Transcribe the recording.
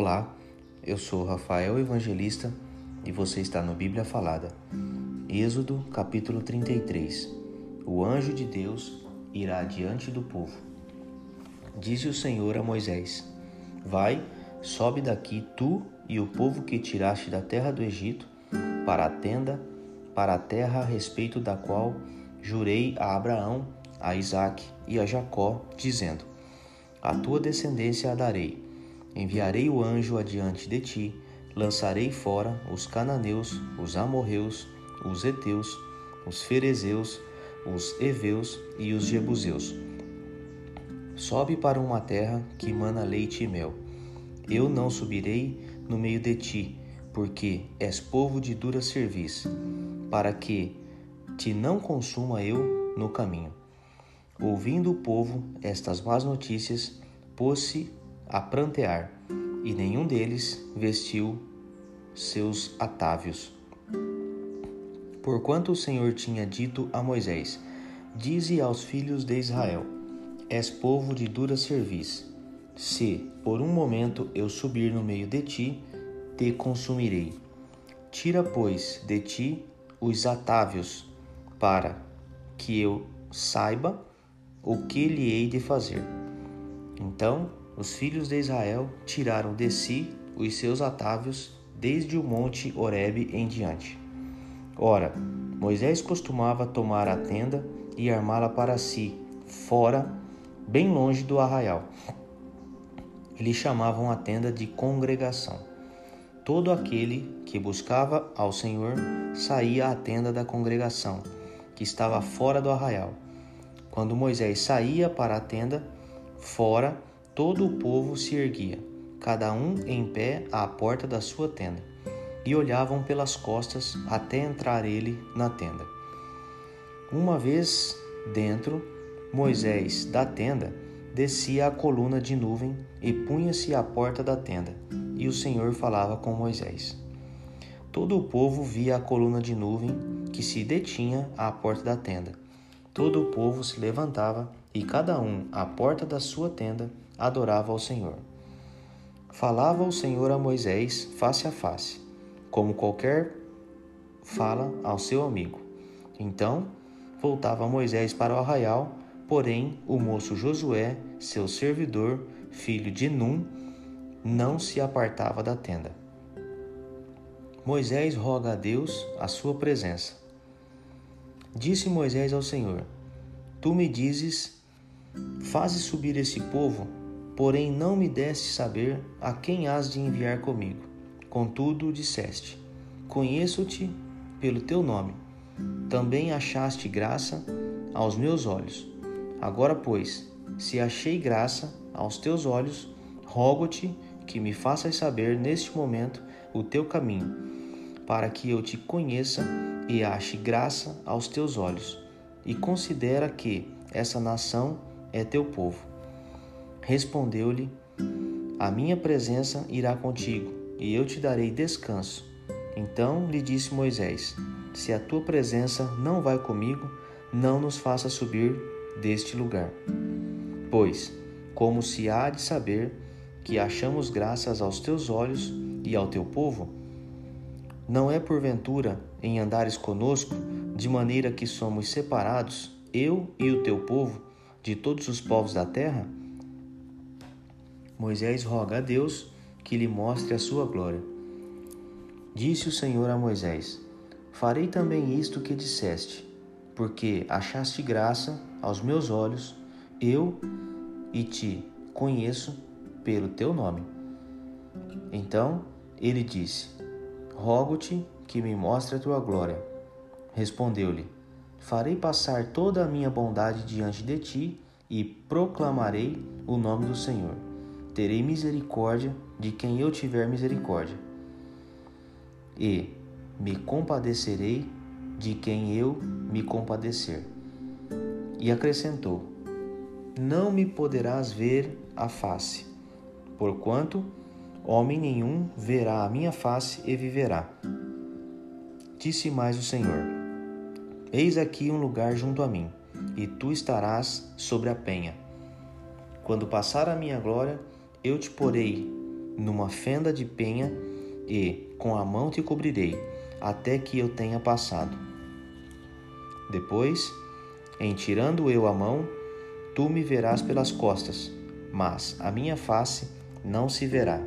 Olá, eu sou Rafael Evangelista e você está no Bíblia Falada. Êxodo capítulo 33 O anjo de Deus irá diante do povo. Disse o Senhor a Moisés: Vai, sobe daqui tu e o povo que tiraste da terra do Egito para a tenda, para a terra a respeito da qual jurei a Abraão, a Isaque e a Jacó, dizendo: A tua descendência a darei. Enviarei o anjo adiante de ti, lançarei fora os cananeus, os amorreus, os heteus, os ferezeus, os heveus e os jebuseus. Sobe para uma terra que mana leite e mel. Eu não subirei no meio de ti, porque és povo de dura serviço, para que te não consuma eu no caminho. Ouvindo o povo estas más notícias, pôs-se a prantear, e nenhum deles vestiu seus atávios. Porquanto o Senhor tinha dito a Moisés: Dize aos filhos de Israel: És povo de dura serviço. Se por um momento eu subir no meio de ti, te consumirei. Tira, pois, de ti os atávios, para que eu saiba o que lhe hei de fazer. Então os filhos de Israel tiraram de si os seus atávios desde o monte Horebe em diante. Ora, Moisés costumava tomar a tenda e armá-la para si, fora, bem longe do arraial. Eles chamavam a tenda de congregação. Todo aquele que buscava ao Senhor saía à tenda da congregação, que estava fora do arraial. Quando Moisés saía para a tenda, fora, todo o povo se erguia, cada um em pé à porta da sua tenda, e olhavam pelas costas até entrar ele na tenda. Uma vez dentro, Moisés da tenda descia a coluna de nuvem e punha-se à porta da tenda, e o Senhor falava com Moisés. Todo o povo via a coluna de nuvem que se detinha à porta da tenda. Todo o povo se levantava e cada um à porta da sua tenda adorava ao Senhor. Falava o Senhor a Moisés face a face, como qualquer fala ao seu amigo. Então voltava Moisés para o arraial Porém, o moço Josué, seu servidor, filho de Num, não se apartava da tenda. Moisés roga a Deus a sua presença. Disse Moisés ao Senhor: Tu me dizes: Faze subir esse povo, porém não me deste saber a quem has de enviar comigo. Contudo, disseste: Conheço-te pelo teu nome. Também achaste graça aos meus olhos. Agora, pois, se achei graça aos teus olhos, rogo-te que me faças saber neste momento o teu caminho, para que eu te conheça e ache graça aos teus olhos, e considera que essa nação é teu povo. Respondeu-lhe: A minha presença irá contigo, e eu te darei descanso. Então lhe disse Moisés: Se a tua presença não vai comigo, não nos faça subir deste lugar. Pois, como se há de saber que achamos graças aos teus olhos e ao teu povo? Não é porventura em andares conosco, de maneira que somos separados, eu e o teu povo, de todos os povos da terra? Moisés roga a Deus que lhe mostre a sua glória. Disse o Senhor a Moisés: Farei também isto que disseste, porque achaste graça aos meus olhos, eu e te conheço pelo teu nome. Então ele disse: Rogo-te que me mostre a tua glória. Respondeu-lhe: Farei passar toda a minha bondade diante de ti e proclamarei o nome do Senhor. Terei misericórdia de quem eu tiver misericórdia, e me compadecerei de quem eu me compadecer. E acrescentou: Não me poderás ver a face, porquanto homem nenhum verá a minha face e viverá. Disse mais o Senhor: Eis aqui um lugar junto a mim, e tu estarás sobre a penha. Quando passar a minha glória, eu te porei numa fenda de penha e com a mão te cobrirei, até que eu tenha passado. Depois, em tirando eu a mão, tu me verás pelas costas, mas a minha face não se verá.